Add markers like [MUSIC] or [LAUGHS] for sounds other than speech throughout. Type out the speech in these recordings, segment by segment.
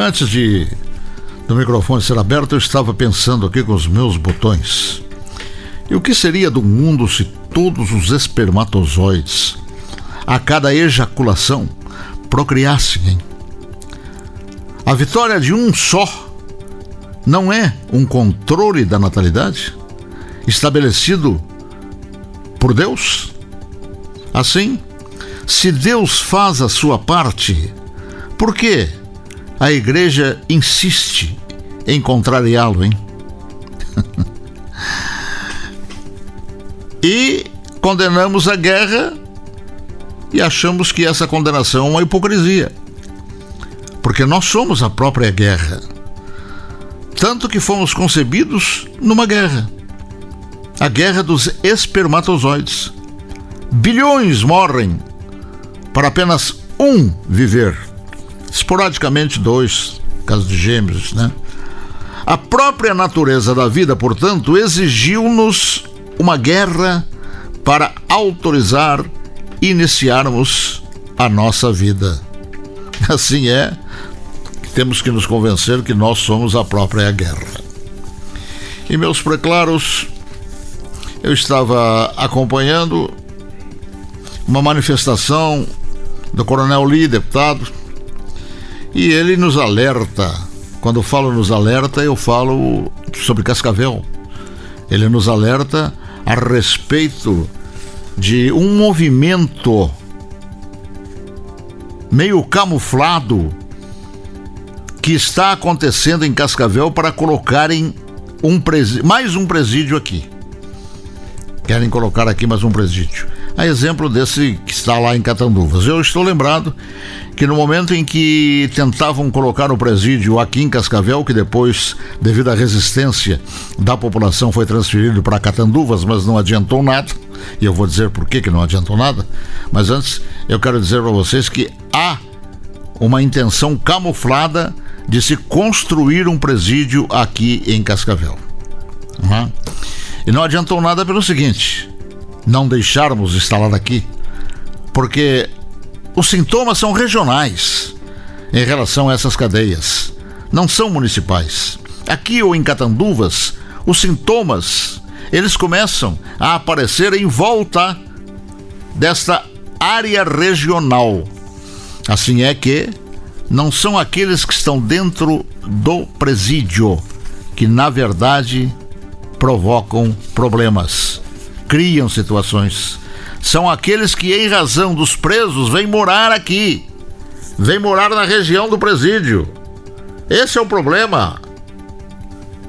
Antes de do microfone ser aberto, eu estava pensando aqui com os meus botões. E o que seria do mundo se todos os espermatozoides, a cada ejaculação, procriassem? A vitória de um só não é um controle da natalidade estabelecido por Deus? Assim, se Deus faz a sua parte, por que a igreja insiste em contrariá-lo, hein? [LAUGHS] e condenamos a guerra e achamos que essa condenação é uma hipocrisia. Porque nós somos a própria guerra. Tanto que fomos concebidos numa guerra a guerra dos espermatozoides. Bilhões morrem para apenas um viver. Esporadicamente, dois, casos de gêmeos, né? A própria natureza da vida, portanto, exigiu-nos uma guerra para autorizar iniciarmos a nossa vida. [LAUGHS] Assim é, temos que nos convencer que nós somos a própria guerra. E meus preclaros, eu estava acompanhando uma manifestação do Coronel Lee, deputado, e ele nos alerta. Quando falo nos alerta, eu falo sobre Cascavel. Ele nos alerta a respeito de um movimento meio camuflado que está acontecendo em Cascavel para colocarem um mais um presídio aqui. Querem colocar aqui mais um presídio. A exemplo desse que está lá em Catanduvas. Eu estou lembrado que no momento em que tentavam colocar o presídio aqui em Cascavel, que depois, devido à resistência da população, foi transferido para Catanduvas, mas não adiantou nada. E eu vou dizer por que, que não adiantou nada. Mas antes, eu quero dizer para vocês que há uma intenção camuflada de se construir um presídio aqui em Cascavel. Uhum. E não adiantou nada pelo seguinte: não deixarmos instalar aqui, porque os sintomas são regionais em relação a essas cadeias, não são municipais. Aqui ou em Catanduvas, os sintomas eles começam a aparecer em volta desta área regional. Assim é que não são aqueles que estão dentro do presídio que na verdade provocam problemas, criam situações. São aqueles que, em razão dos presos, vêm morar aqui, vêm morar na região do presídio. Esse é o problema.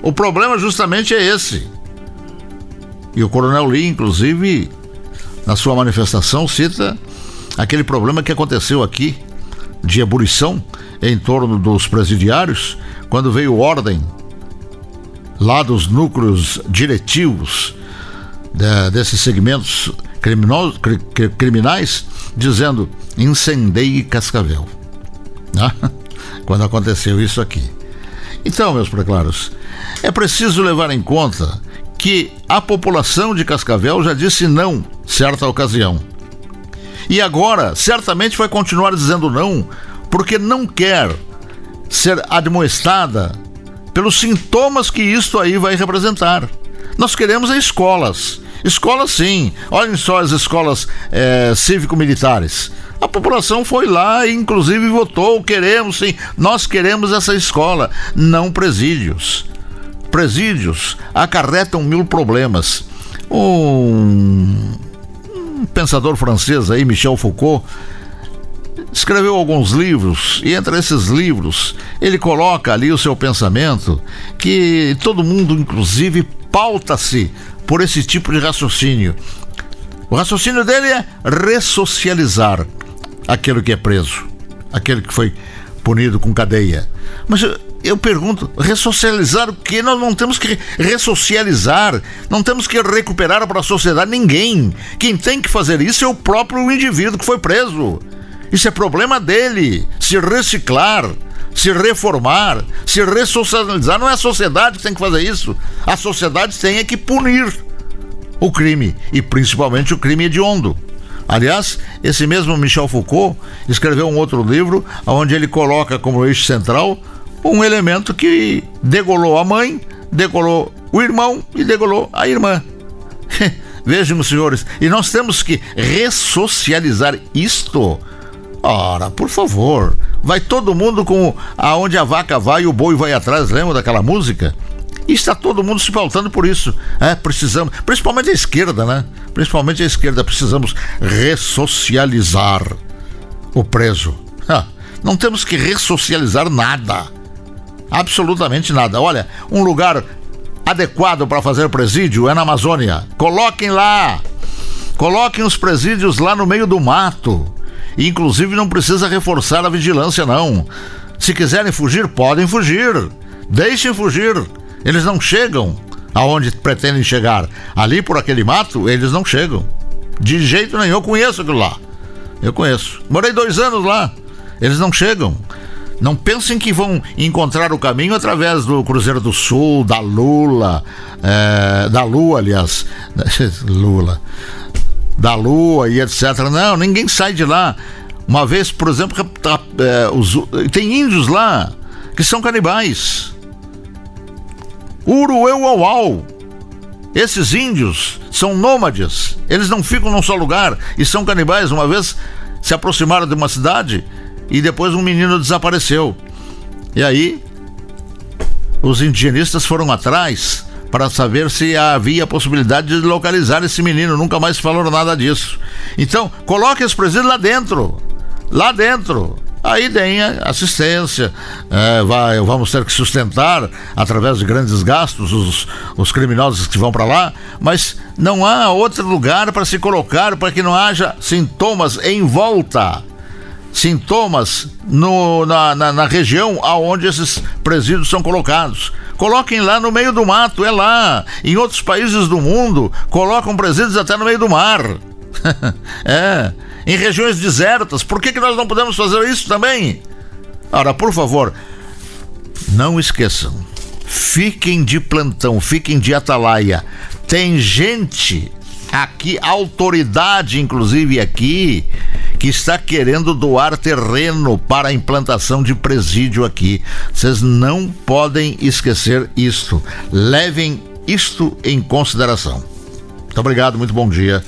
O problema justamente é esse. E o Coronel Lee, inclusive, na sua manifestação, cita aquele problema que aconteceu aqui de ebulição em torno dos presidiários, quando veio ordem lá dos núcleos diretivos de, desses segmentos criminosos, cri, criminais, dizendo incendeie Cascavel. Né? [LAUGHS] Quando aconteceu isso aqui. Então, meus preclaros, é preciso levar em conta que a população de Cascavel já disse não certa ocasião. E agora, certamente vai continuar dizendo não, porque não quer ser admoestada pelos sintomas que isto aí vai representar. Nós queremos escolas. Escolas sim. Olhem só as escolas é, cívico-militares. A população foi lá e inclusive votou. Queremos sim. Nós queremos essa escola, não presídios. Presídios acarretam mil problemas. Um, um pensador francês aí, Michel Foucault, escreveu alguns livros e entre esses livros ele coloca ali o seu pensamento que todo mundo, inclusive, pauta-se por esse tipo de raciocínio. O raciocínio dele é ressocializar aquele que é preso, aquele que foi punido com cadeia. Mas eu, eu pergunto, ressocializar o que? Nós não temos que ressocializar, não temos que recuperar para a sociedade ninguém. Quem tem que fazer isso é o próprio indivíduo que foi preso. Isso é problema dele. Se reciclar, se reformar, se ressocializar. Não é a sociedade que tem que fazer isso. A sociedade tem é que punir o crime, e principalmente o crime hediondo. Aliás, esse mesmo Michel Foucault escreveu um outro livro onde ele coloca como eixo central um elemento que degolou a mãe, degolou o irmão e degolou a irmã. [LAUGHS] Vejam, senhores, e nós temos que ressocializar isto. Ora, por favor, vai todo mundo com aonde a vaca vai e o boi vai atrás, lembra daquela música? E está todo mundo se faltando por isso. É, precisamos, principalmente a esquerda, né? Principalmente a esquerda, precisamos ressocializar o preso. não temos que ressocializar nada. Absolutamente nada. Olha, um lugar adequado para fazer presídio é na Amazônia. Coloquem lá. Coloquem os presídios lá no meio do mato. Inclusive não precisa reforçar a vigilância não. Se quiserem fugir, podem fugir. Deixem fugir. Eles não chegam aonde pretendem chegar. Ali por aquele mato, eles não chegam. De jeito nenhum. Eu conheço aquilo lá. Eu conheço. Morei dois anos lá. Eles não chegam. Não pensem que vão encontrar o caminho através do Cruzeiro do Sul, da Lula, é, da Lua, aliás. [LAUGHS] Lula. Da Lua e etc. Não, ninguém sai de lá. Uma vez, por exemplo, os, tem índios lá que são canibais. Urueuauau. Esses índios são nômades. Eles não ficam num só lugar e são canibais. Uma vez se aproximaram de uma cidade e depois um menino desapareceu. E aí os indigenistas foram atrás para saber se havia possibilidade de localizar esse menino. Nunca mais falaram nada disso. Então, coloque esse presídio lá dentro. Lá dentro. Aí tem assistência, é, vai, vamos ter que sustentar através de grandes gastos os, os criminosos que vão para lá, mas não há outro lugar para se colocar para que não haja sintomas em volta sintomas no, na, na, na, região aonde esses presídios são colocados. Coloquem lá no meio do mato, é lá. Em outros países do mundo, colocam presídios até no meio do mar. [LAUGHS] é. Em regiões desertas. Por que, que nós não podemos fazer isso também? Ora, por favor, não esqueçam. Fiquem de plantão, fiquem de atalaia. Tem gente aqui, autoridade inclusive aqui, que está querendo doar terreno para a implantação de presídio aqui. Vocês não podem esquecer isto. Levem isto em consideração. Muito obrigado, muito bom dia.